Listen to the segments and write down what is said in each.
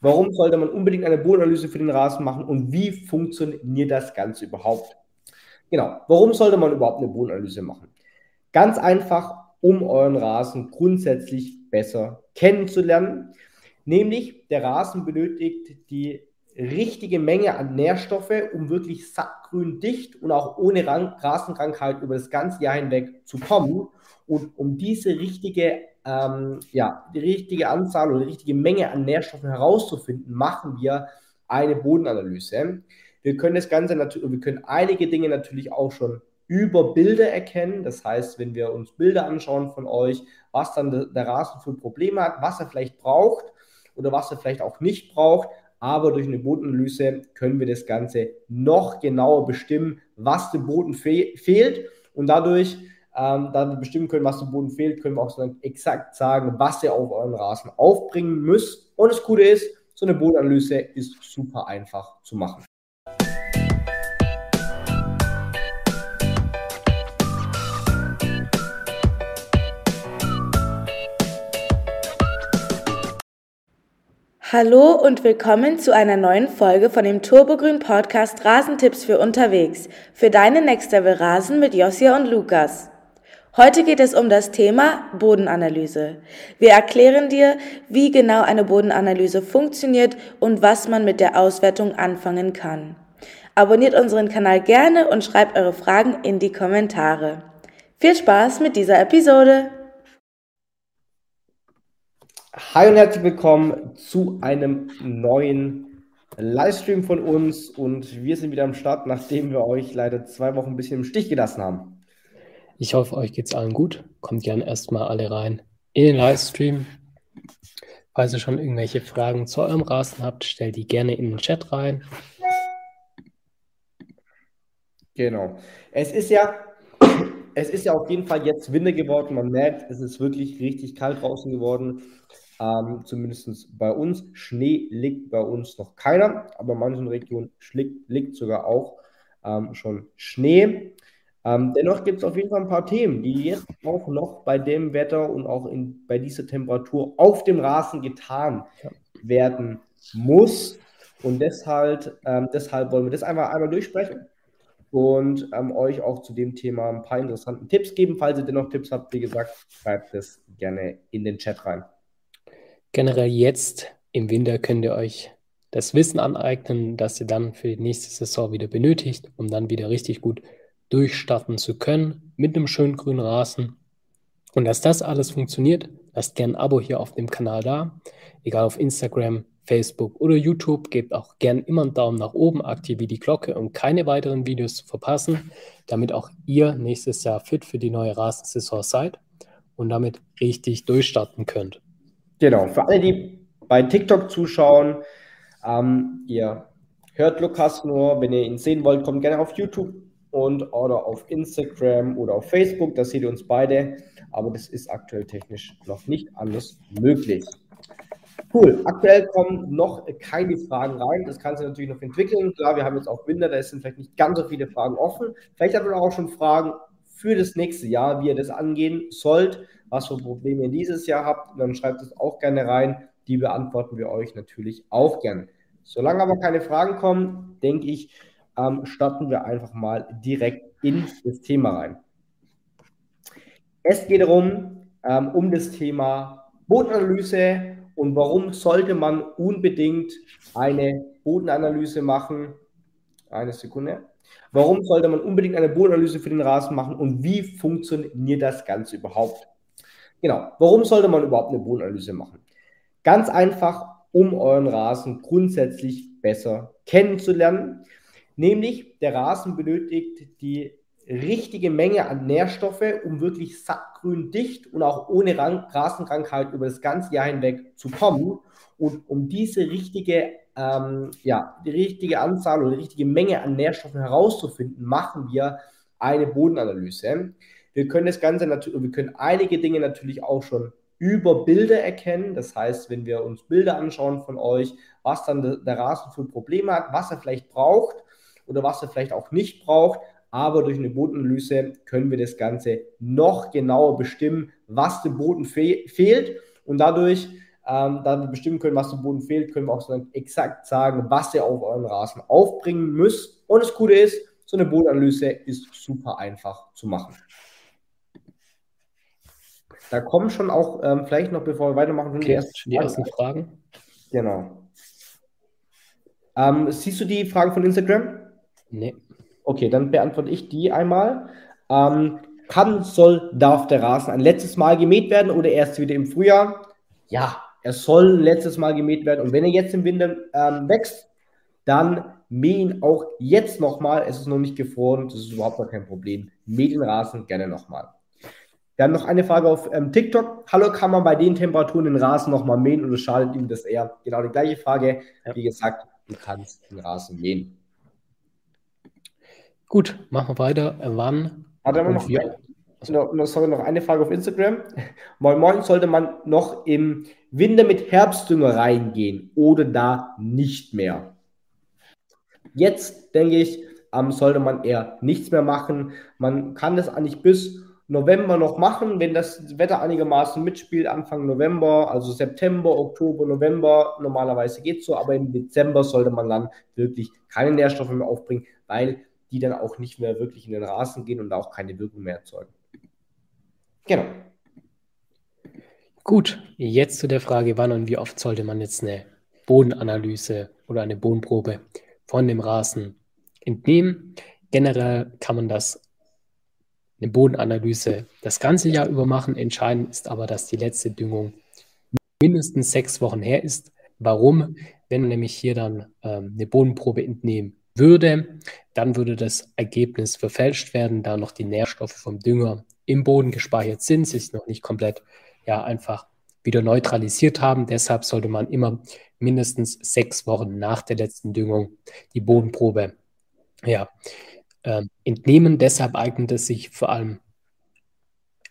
Warum sollte man unbedingt eine Bodenanalyse für den Rasen machen und wie funktioniert das Ganze überhaupt? Genau, warum sollte man überhaupt eine Bodenanalyse machen? Ganz einfach, um euren Rasen grundsätzlich besser kennenzulernen. Nämlich, der Rasen benötigt die richtige Menge an Nährstoffe, um wirklich sattgrün dicht und auch ohne Rasenkrankheit über das ganze Jahr hinweg zu kommen. Und um diese richtige, ähm, ja, die richtige Anzahl oder die richtige Menge an Nährstoffen herauszufinden, machen wir eine Bodenanalyse. Wir können das Ganze natürlich, wir können einige Dinge natürlich auch schon über Bilder erkennen. Das heißt, wenn wir uns Bilder anschauen von euch, was dann der Rasen für Probleme hat, was er vielleicht braucht oder was er vielleicht auch nicht braucht. Aber durch eine Bodenanalyse können wir das Ganze noch genauer bestimmen, was dem Boden fe fehlt. Und dadurch, ähm, da wir bestimmen können, was dem Boden fehlt, können wir auch so exakt sagen, was ihr auf euren Rasen aufbringen müsst. Und das Gute ist, so eine Bodenanalyse ist super einfach zu machen. Hallo und willkommen zu einer neuen Folge von dem Turbogrün Podcast Rasentipps für unterwegs. Für deinen Next Level Rasen mit Josia und Lukas. Heute geht es um das Thema Bodenanalyse. Wir erklären dir, wie genau eine Bodenanalyse funktioniert und was man mit der Auswertung anfangen kann. Abonniert unseren Kanal gerne und schreibt eure Fragen in die Kommentare. Viel Spaß mit dieser Episode! Hi und herzlich willkommen zu einem neuen Livestream von uns und wir sind wieder am Start, nachdem wir euch leider zwei Wochen ein bisschen im Stich gelassen haben. Ich hoffe, euch geht es allen gut. Kommt gerne erstmal alle rein in den Livestream. Falls ihr schon irgendwelche Fragen zu eurem Rasen habt, stellt die gerne in den Chat rein. Genau. Es ist ja, es ist ja auf jeden Fall jetzt Winter geworden. Man merkt, es ist wirklich richtig kalt draußen geworden. Ähm, Zumindest bei uns. Schnee liegt bei uns noch keiner, aber in manchen Regionen liegt, liegt sogar auch ähm, schon Schnee. Ähm, dennoch gibt es auf jeden Fall ein paar Themen, die jetzt auch noch bei dem Wetter und auch in, bei dieser Temperatur auf dem Rasen getan werden muss. Und deshalb, ähm, deshalb wollen wir das einfach einmal durchsprechen und ähm, euch auch zu dem Thema ein paar interessanten Tipps geben. Falls ihr dennoch Tipps habt, wie gesagt, schreibt es gerne in den Chat rein. Generell jetzt im Winter könnt ihr euch das Wissen aneignen, das ihr dann für die nächste Saison wieder benötigt, um dann wieder richtig gut durchstarten zu können mit einem schönen grünen Rasen. Und dass das alles funktioniert, lasst gerne ein Abo hier auf dem Kanal da, egal auf Instagram, Facebook oder YouTube. Gebt auch gerne immer einen Daumen nach oben, aktiviert die Glocke, um keine weiteren Videos zu verpassen, damit auch ihr nächstes Jahr fit für die neue Rasensaison seid und damit richtig durchstarten könnt. Genau, für alle, die bei TikTok zuschauen, ähm, ihr hört Lukas nur, wenn ihr ihn sehen wollt, kommt gerne auf YouTube und oder auf Instagram oder auf Facebook, da seht ihr uns beide, aber das ist aktuell technisch noch nicht alles möglich. Cool, aktuell kommen noch keine Fragen rein, das kann sich natürlich noch entwickeln. Klar, wir haben jetzt auch Winter, da sind vielleicht nicht ganz so viele Fragen offen. Vielleicht habt ihr auch schon Fragen für das nächste Jahr, wie ihr das angehen sollt was für Probleme ihr dieses Jahr habt. dann schreibt es auch gerne rein. Die beantworten wir euch natürlich auch gerne. Solange aber keine Fragen kommen, denke ich, ähm, starten wir einfach mal direkt in das Thema rein. Es geht darum, ähm, um das Thema Bodenanalyse und warum sollte man unbedingt eine Bodenanalyse machen. Eine Sekunde. Warum sollte man unbedingt eine Bodenanalyse für den Rasen machen und wie funktioniert das Ganze überhaupt? Genau. Warum sollte man überhaupt eine Bodenanalyse machen? Ganz einfach, um euren Rasen grundsätzlich besser kennenzulernen. Nämlich, der Rasen benötigt die richtige Menge an Nährstoffe, um wirklich sattgrün dicht und auch ohne Rasenkrankheit über das ganze Jahr hinweg zu kommen. Und um diese richtige, ähm, ja, die richtige Anzahl oder die richtige Menge an Nährstoffen herauszufinden, machen wir eine Bodenanalyse. Wir können das Ganze natürlich, wir können einige Dinge natürlich auch schon über Bilder erkennen. Das heißt, wenn wir uns Bilder anschauen von euch, was dann der Rasen für Probleme hat, was er vielleicht braucht oder was er vielleicht auch nicht braucht. Aber durch eine Bodenanalyse können wir das Ganze noch genauer bestimmen, was dem Boden fe fehlt. Und dadurch, ähm, da wir bestimmen können, was dem Boden fehlt, können wir auch so exakt sagen, was ihr auf euren Rasen aufbringen müsst. Und das Gute ist, so eine Bodenanalyse ist super einfach zu machen. Da kommen schon auch, ähm, vielleicht noch bevor wir weitermachen, okay, die, ersten, die ersten Fragen. Genau. Ähm, siehst du die Fragen von Instagram? Nee. Okay, dann beantworte ich die einmal. Ähm, kann, soll, darf der Rasen ein letztes Mal gemäht werden oder erst wieder im Frühjahr? Ja, er soll letztes Mal gemäht werden. Und wenn er jetzt im Winter ähm, wächst, dann mäh ihn auch jetzt nochmal. Es ist noch nicht gefroren, das ist überhaupt gar kein Problem. Mäh den Rasen gerne nochmal. Dann noch eine Frage auf ähm, TikTok. Hallo, kann man bei den Temperaturen den Rasen nochmal mähen oder schadet ihm das eher? Genau die gleiche Frage. Wie gesagt, du kannst den Rasen mähen. Gut, machen wir weiter. Wann? Hat er noch, wir, noch, sorry, noch eine Frage auf Instagram. Moin Moin, sollte man noch im Winter mit Herbstdünger reingehen oder da nicht mehr? Jetzt denke ich, ähm, sollte man eher nichts mehr machen. Man kann das eigentlich bis November noch machen, wenn das Wetter einigermaßen mitspielt, Anfang November, also September, Oktober, November, normalerweise geht es so, aber im Dezember sollte man dann wirklich keine Nährstoffe mehr aufbringen, weil die dann auch nicht mehr wirklich in den Rasen gehen und auch keine Wirkung mehr erzeugen. Genau. Gut, jetzt zu der Frage, wann und wie oft sollte man jetzt eine Bodenanalyse oder eine Bodenprobe von dem Rasen entnehmen. Generell kann man das eine Bodenanalyse das ganze Jahr über machen. Entscheidend ist aber, dass die letzte Düngung mindestens sechs Wochen her ist. Warum? Wenn man nämlich hier dann ähm, eine Bodenprobe entnehmen würde, dann würde das Ergebnis verfälscht werden, da noch die Nährstoffe vom Dünger im Boden gespeichert sind, sich noch nicht komplett ja einfach wieder neutralisiert haben. Deshalb sollte man immer mindestens sechs Wochen nach der letzten Düngung die Bodenprobe ja, äh, entnehmen. Deshalb eignet es sich vor allem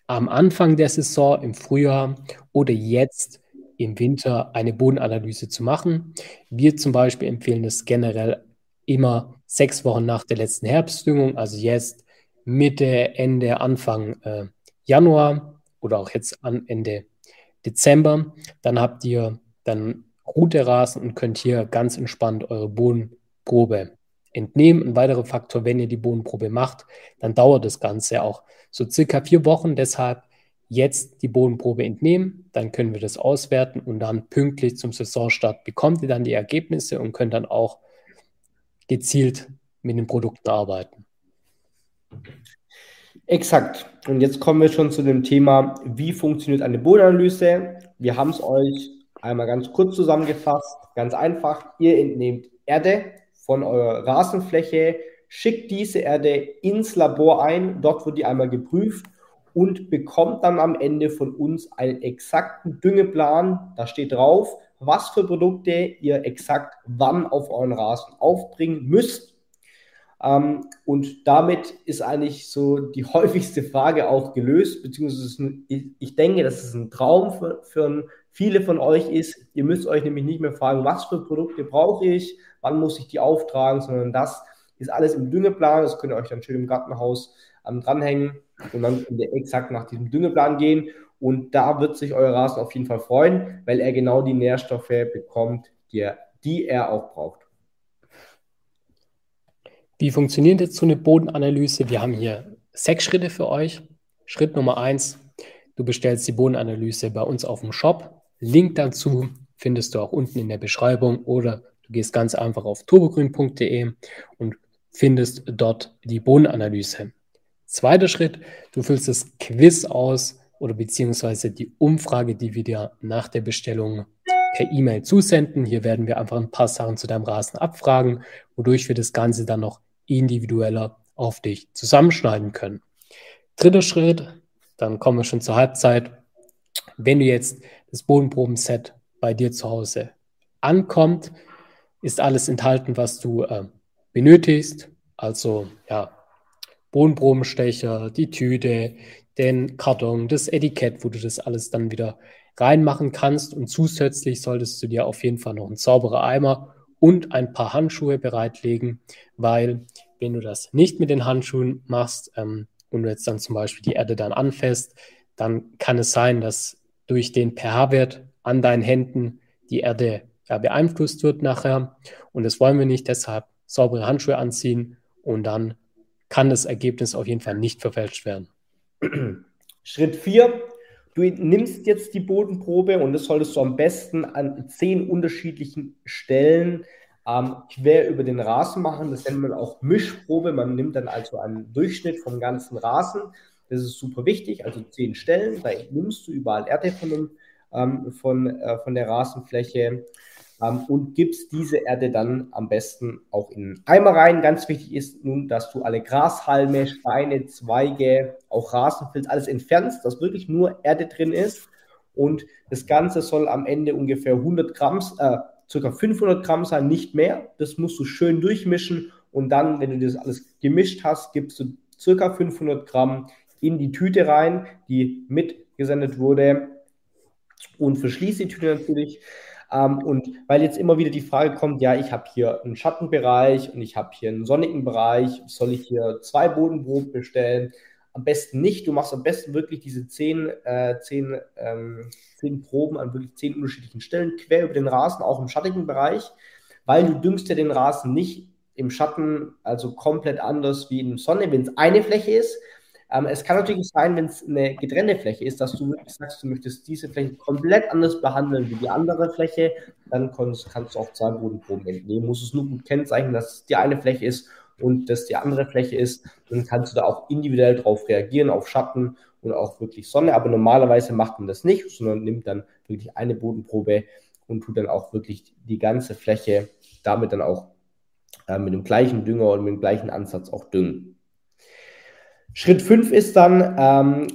am Anfang der Saison, im Frühjahr oder jetzt im Winter eine Bodenanalyse zu machen. Wir zum Beispiel empfehlen es generell immer sechs Wochen nach der letzten Herbstdüngung, also jetzt Mitte, Ende, Anfang äh, Januar oder auch jetzt an Ende Dezember. Dann habt ihr dann ruht der Rasen und könnt hier ganz entspannt eure Bodenprobe entnehmen. Ein weiterer Faktor, wenn ihr die Bodenprobe macht, dann dauert das Ganze auch so circa vier Wochen. Deshalb jetzt die Bodenprobe entnehmen, dann können wir das auswerten und dann pünktlich zum Saisonstart bekommt ihr dann die Ergebnisse und könnt dann auch gezielt mit den Produkten arbeiten. Exakt. Und jetzt kommen wir schon zu dem Thema, wie funktioniert eine Bodenanalyse. Wir haben es euch einmal ganz kurz zusammengefasst. Ganz einfach, ihr entnehmt Erde, von eurer Rasenfläche, schickt diese Erde ins Labor ein, dort wird die einmal geprüft und bekommt dann am Ende von uns einen exakten Düngeplan. Da steht drauf, was für Produkte ihr exakt wann auf euren Rasen aufbringen müsst. Ähm, und damit ist eigentlich so die häufigste Frage auch gelöst, beziehungsweise ich denke, dass es ein Traum für, für viele von euch ist. Ihr müsst euch nämlich nicht mehr fragen, was für Produkte brauche ich, wann muss ich die auftragen, sondern das ist alles im Düngeplan. Das könnt ihr euch dann schön im Gartenhaus ähm, dranhängen und dann könnt ihr exakt nach diesem Düngeplan gehen. Und da wird sich euer Rasen auf jeden Fall freuen, weil er genau die Nährstoffe bekommt, die er, die er auch braucht. Wie funktioniert jetzt so eine Bodenanalyse? Wir haben hier sechs Schritte für euch. Schritt Nummer eins, du bestellst die Bodenanalyse bei uns auf dem Shop. Link dazu findest du auch unten in der Beschreibung oder Du gehst ganz einfach auf turbogrün.de und findest dort die Bodenanalyse. Zweiter Schritt, du füllst das Quiz aus oder beziehungsweise die Umfrage, die wir dir nach der Bestellung per E-Mail zusenden. Hier werden wir einfach ein paar Sachen zu deinem Rasen abfragen, wodurch wir das Ganze dann noch individueller auf dich zusammenschneiden können. Dritter Schritt, dann kommen wir schon zur Halbzeit. Wenn du jetzt das Bodenprobenset bei dir zu Hause ankommt, ist alles enthalten, was du äh, benötigst. Also ja, Bodenprobenstecher, die Tüte, den Karton, das Etikett, wo du das alles dann wieder reinmachen kannst. Und zusätzlich solltest du dir auf jeden Fall noch einen sauberen Eimer und ein paar Handschuhe bereitlegen, weil wenn du das nicht mit den Handschuhen machst ähm, und du jetzt dann zum Beispiel die Erde dann anfasst, dann kann es sein, dass durch den pH-Wert an deinen Händen die Erde ja, beeinflusst wird nachher. Und das wollen wir nicht, deshalb saubere Handschuhe anziehen und dann kann das Ergebnis auf jeden Fall nicht verfälscht werden. Schritt 4. Du nimmst jetzt die Bodenprobe und das solltest du am besten an zehn unterschiedlichen Stellen ähm, quer über den Rasen machen. Das nennt man auch Mischprobe. Man nimmt dann also einen Durchschnitt vom ganzen Rasen. Das ist super wichtig. Also zehn Stellen. Da nimmst du überall Erde von, ähm, von, äh, von der Rasenfläche ähm, und gibst diese Erde dann am besten auch in Eimer rein. Ganz wichtig ist nun, dass du alle Grashalme, Steine, Zweige, auch Rasenfilz, alles entfernst, dass wirklich nur Erde drin ist. Und das Ganze soll am Ende ungefähr 100 Gramm, äh, circa 500 Gramm sein, nicht mehr. Das musst du schön durchmischen und dann, wenn du das alles gemischt hast, gibst du circa 500 Gramm in die Tüte rein, die mitgesendet wurde und verschließe die Tüte natürlich. Ähm, und weil jetzt immer wieder die Frage kommt, ja, ich habe hier einen Schattenbereich und ich habe hier einen sonnigen Bereich, soll ich hier zwei Bodenproben bestellen? Am besten nicht. Du machst am besten wirklich diese zehn, äh, zehn, ähm, zehn Proben an wirklich zehn unterschiedlichen Stellen, quer über den Rasen, auch im schattigen Bereich, weil du düngst ja den Rasen nicht im Schatten, also komplett anders wie in der Sonne. Wenn es eine Fläche ist, ähm, es kann natürlich sein, wenn es eine getrennte Fläche ist, dass du sagst, du möchtest diese Fläche komplett anders behandeln wie die andere Fläche, dann kannst, kannst du auch zwei Bodenproben entnehmen. Musst es nur gut kennzeichnen, dass es die eine Fläche ist und dass die andere Fläche ist. Dann kannst du da auch individuell drauf reagieren, auf Schatten und auch wirklich Sonne. Aber normalerweise macht man das nicht, sondern nimmt dann wirklich eine Bodenprobe und tut dann auch wirklich die ganze Fläche damit dann auch äh, mit dem gleichen Dünger und mit dem gleichen Ansatz auch düngen. Schritt 5 ist dann, ähm,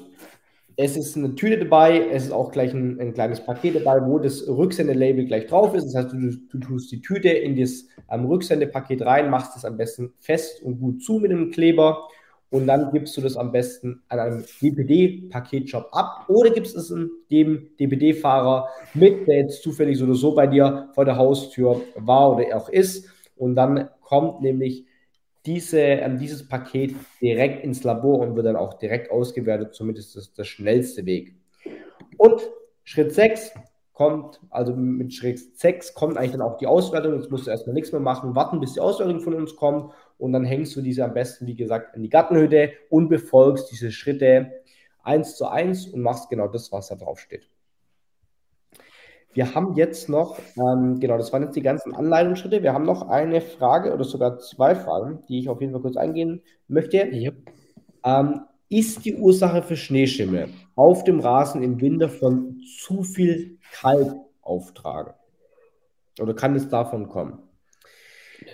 es ist eine Tüte dabei, es ist auch gleich ein, ein kleines Paket dabei, wo das Rücksendelabel gleich drauf ist. Das heißt, du, du tust die Tüte in das ähm, Rücksendepaket rein, machst es am besten fest und gut zu mit einem Kleber und dann gibst du das am besten an einem DPD-Paketshop ab oder gibst es dem DPD-Fahrer mit, der jetzt zufällig so oder so bei dir vor der Haustür war oder auch ist. Und dann kommt nämlich diese, ähm, dieses Paket direkt ins Labor und wird dann auch direkt ausgewertet. Somit ist das der schnellste Weg. Und Schritt 6 kommt, also mit Schritt 6 kommt eigentlich dann auch die Auswertung. Jetzt musst du erstmal nichts mehr machen, warten, bis die Auswertung von uns kommt. Und dann hängst du diese am besten, wie gesagt, in die Gartenhütte und befolgst diese Schritte eins zu eins und machst genau das, was da drauf steht. Wir haben jetzt noch, ähm, genau, das waren jetzt die ganzen Anleitungsschritte. Wir haben noch eine Frage oder sogar zwei Fragen, die ich auf jeden Fall kurz eingehen möchte. Yep. Ähm, ist die Ursache für Schneeschimmel auf dem Rasen im Winter von zu viel Kalk auftragen? Oder kann es davon kommen?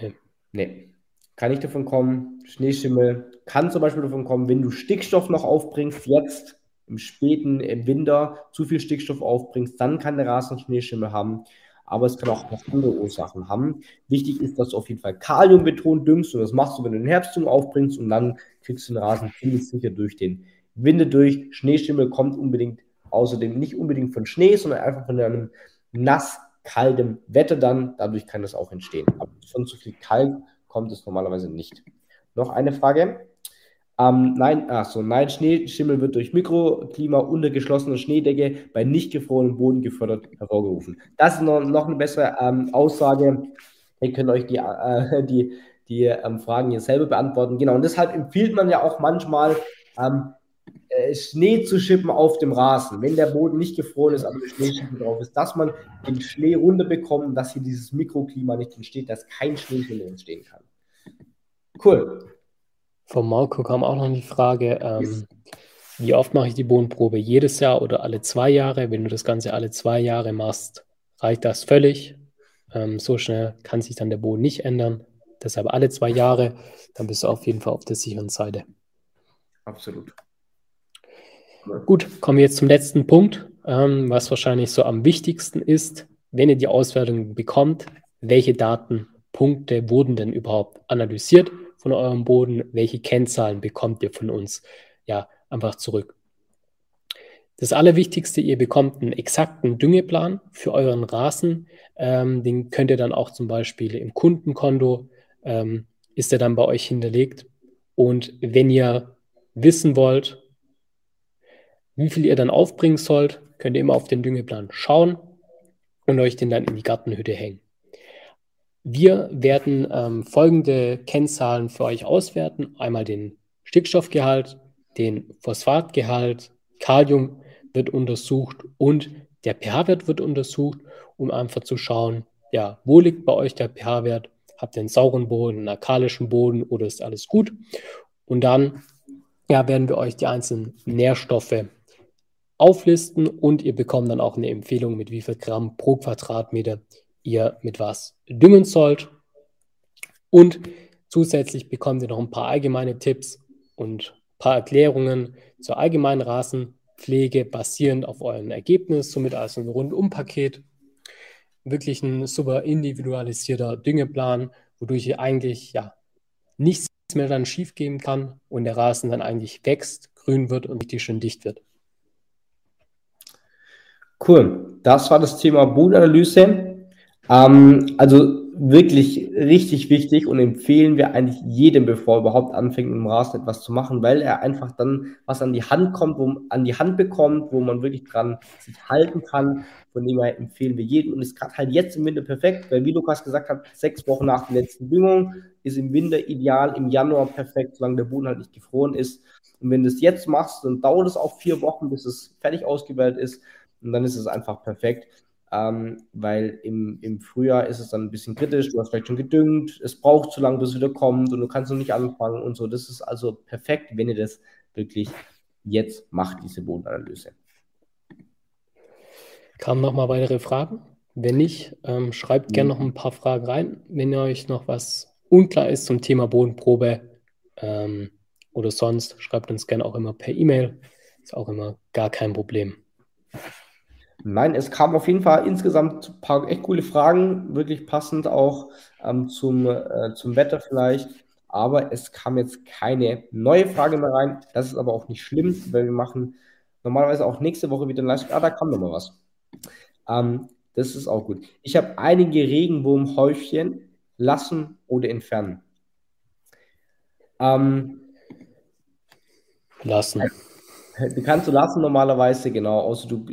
Nee. nee. Kann nicht davon kommen. Schneeschimmel kann zum Beispiel davon kommen, wenn du Stickstoff noch aufbringst, jetzt im späten Winter zu viel Stickstoff aufbringst, dann kann der Rasen Schneeschimmel haben. Aber es kann auch andere Ursachen haben. Wichtig ist, dass du auf jeden Fall Kalium betont düngst und das machst du, wenn du den Herbstdünger aufbringst und dann kriegst du den Rasen ziemlich sicher durch den Winde durch. Schneeschimmel kommt unbedingt außerdem nicht unbedingt von Schnee, sondern einfach von einem nass kaltem Wetter dann. Dadurch kann das auch entstehen. Aber von zu viel Kalk kommt es normalerweise nicht. Noch eine Frage. Ähm, nein, ach so, nein, Schneeschimmel wird durch Mikroklima unter geschlossener Schneedecke bei nicht gefrorenem Boden gefördert hervorgerufen. Das ist noch, noch eine bessere ähm, Aussage. Ihr könnt euch die, äh, die, die ähm, Fragen hier selber beantworten. Genau, und deshalb empfiehlt man ja auch manchmal, ähm, äh, Schnee zu schippen auf dem Rasen, wenn der Boden nicht gefroren ist, aber Schneeschippen drauf ist, dass man den Schnee runterbekommt dass hier dieses Mikroklima nicht entsteht, dass kein Schneeschimmel entstehen kann. Cool. Von Marco kam auch noch die Frage, ähm, wie oft mache ich die Bodenprobe? Jedes Jahr oder alle zwei Jahre? Wenn du das Ganze alle zwei Jahre machst, reicht das völlig. Ähm, so schnell kann sich dann der Boden nicht ändern. Deshalb alle zwei Jahre, dann bist du auf jeden Fall auf der sicheren Seite. Absolut. Gut, kommen wir jetzt zum letzten Punkt, ähm, was wahrscheinlich so am wichtigsten ist. Wenn ihr die Auswertung bekommt, welche Datenpunkte wurden denn überhaupt analysiert? Von eurem Boden, welche Kennzahlen bekommt ihr von uns? Ja, einfach zurück. Das Allerwichtigste, ihr bekommt einen exakten Düngeplan für euren Rasen. Ähm, den könnt ihr dann auch zum Beispiel im Kundenkonto, ähm, ist er dann bei euch hinterlegt. Und wenn ihr wissen wollt, wie viel ihr dann aufbringen sollt, könnt ihr immer auf den Düngeplan schauen und euch den dann in die Gartenhütte hängen. Wir werden ähm, folgende Kennzahlen für euch auswerten. Einmal den Stickstoffgehalt, den Phosphatgehalt, Kalium wird untersucht und der pH-Wert wird untersucht, um einfach zu schauen, ja, wo liegt bei euch der pH-Wert? Habt ihr einen sauren Boden, einen alkalischen Boden oder ist alles gut? Und dann ja, werden wir euch die einzelnen Nährstoffe auflisten und ihr bekommt dann auch eine Empfehlung, mit wie viel Gramm pro Quadratmeter ihr mit was düngen sollt. Und zusätzlich bekommt ihr noch ein paar allgemeine Tipps und ein paar Erklärungen zur allgemeinen Rasenpflege basierend auf euren Ergebnis, somit also ein Rundumpaket. Wirklich ein super individualisierter Düngeplan, wodurch ihr eigentlich ja nichts mehr dann schief gehen kann und der Rasen dann eigentlich wächst, grün wird und richtig schön dicht wird. Cool. Das war das Thema Bodenanalyse. Ähm, also wirklich richtig wichtig und empfehlen wir eigentlich jedem, bevor er überhaupt anfängt, dem Rasen etwas zu machen, weil er einfach dann was an die Hand kommt, wo an die Hand bekommt, wo man wirklich dran sich halten kann. Von dem her empfehlen wir jedem und ist gerade halt jetzt im Winter perfekt, weil wie Lukas gesagt hat, sechs Wochen nach der letzten Düngung ist im Winter ideal, im Januar perfekt, solange der Boden halt nicht gefroren ist. Und wenn du es jetzt machst, dann dauert es auch vier Wochen, bis es fertig ausgewählt ist. Und dann ist es einfach perfekt ähm, weil im, im Frühjahr ist es dann ein bisschen kritisch, du hast vielleicht schon gedüngt, es braucht zu lange, bis es wieder kommt und du kannst noch nicht anfangen und so. Das ist also perfekt, wenn ihr das wirklich jetzt macht, diese Bodenanalyse. Kamen noch mal weitere Fragen? Wenn nicht, ähm, schreibt gerne noch ein paar Fragen rein. Wenn euch noch was unklar ist zum Thema Bodenprobe ähm, oder sonst, schreibt uns gerne auch immer per E-Mail. Ist auch immer gar kein Problem. Nein, es kam auf jeden Fall insgesamt ein paar echt coole Fragen, wirklich passend auch ähm, zum, äh, zum Wetter vielleicht. Aber es kam jetzt keine neue Frage mehr rein. Das ist aber auch nicht schlimm, weil wir machen normalerweise auch nächste Woche wieder ein Livestream. Ah, da kam noch mal was. Ähm, das ist auch gut. Ich habe einige Regenwurmhäufchen lassen oder entfernen. Ähm, lassen. Die kannst du lassen normalerweise, genau. Außer du,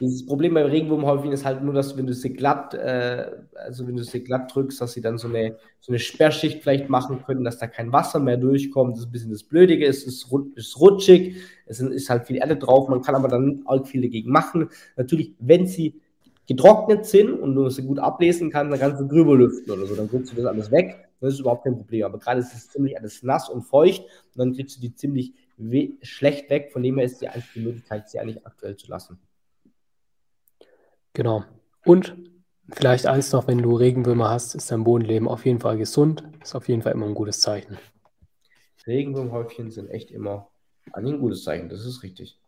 dieses Problem beim Regenwurmhäufchen ist halt nur, dass wenn du sie glatt, äh, also wenn du sie glatt drückst, dass sie dann so eine, so eine Sperrschicht vielleicht machen können, dass da kein Wasser mehr durchkommt. Das ist ein bisschen das Blödige, es ist, ist rutschig, es ist halt viel Erde drauf, man kann aber dann arg viel dagegen machen. Natürlich, wenn sie getrocknet sind und du sie gut ablesen kannst, dann kannst du drüber lüften oder so, dann kriegst du das alles weg. Das ist überhaupt kein Problem. Aber gerade ist es ziemlich alles nass und feucht und dann kriegst du die ziemlich schlecht weg. Von dem her ist die eigentlich die Möglichkeit, sie eigentlich aktuell zu lassen. Genau. Und vielleicht eins noch, wenn du Regenwürmer hast, ist dein Bodenleben auf jeden Fall gesund. Ist auf jeden Fall immer ein gutes Zeichen. Regenwürmhäufchen sind echt immer ein gutes Zeichen, das ist richtig.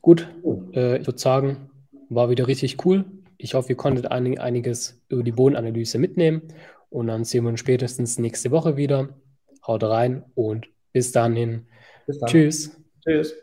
Gut, oh. äh, ich würde sagen, war wieder richtig cool. Ich hoffe, ihr konntet einig, einiges über die Bodenanalyse mitnehmen und dann sehen wir uns spätestens nächste Woche wieder. Haut rein und bis dahin. Bis dann. Tschüss. Tschüss.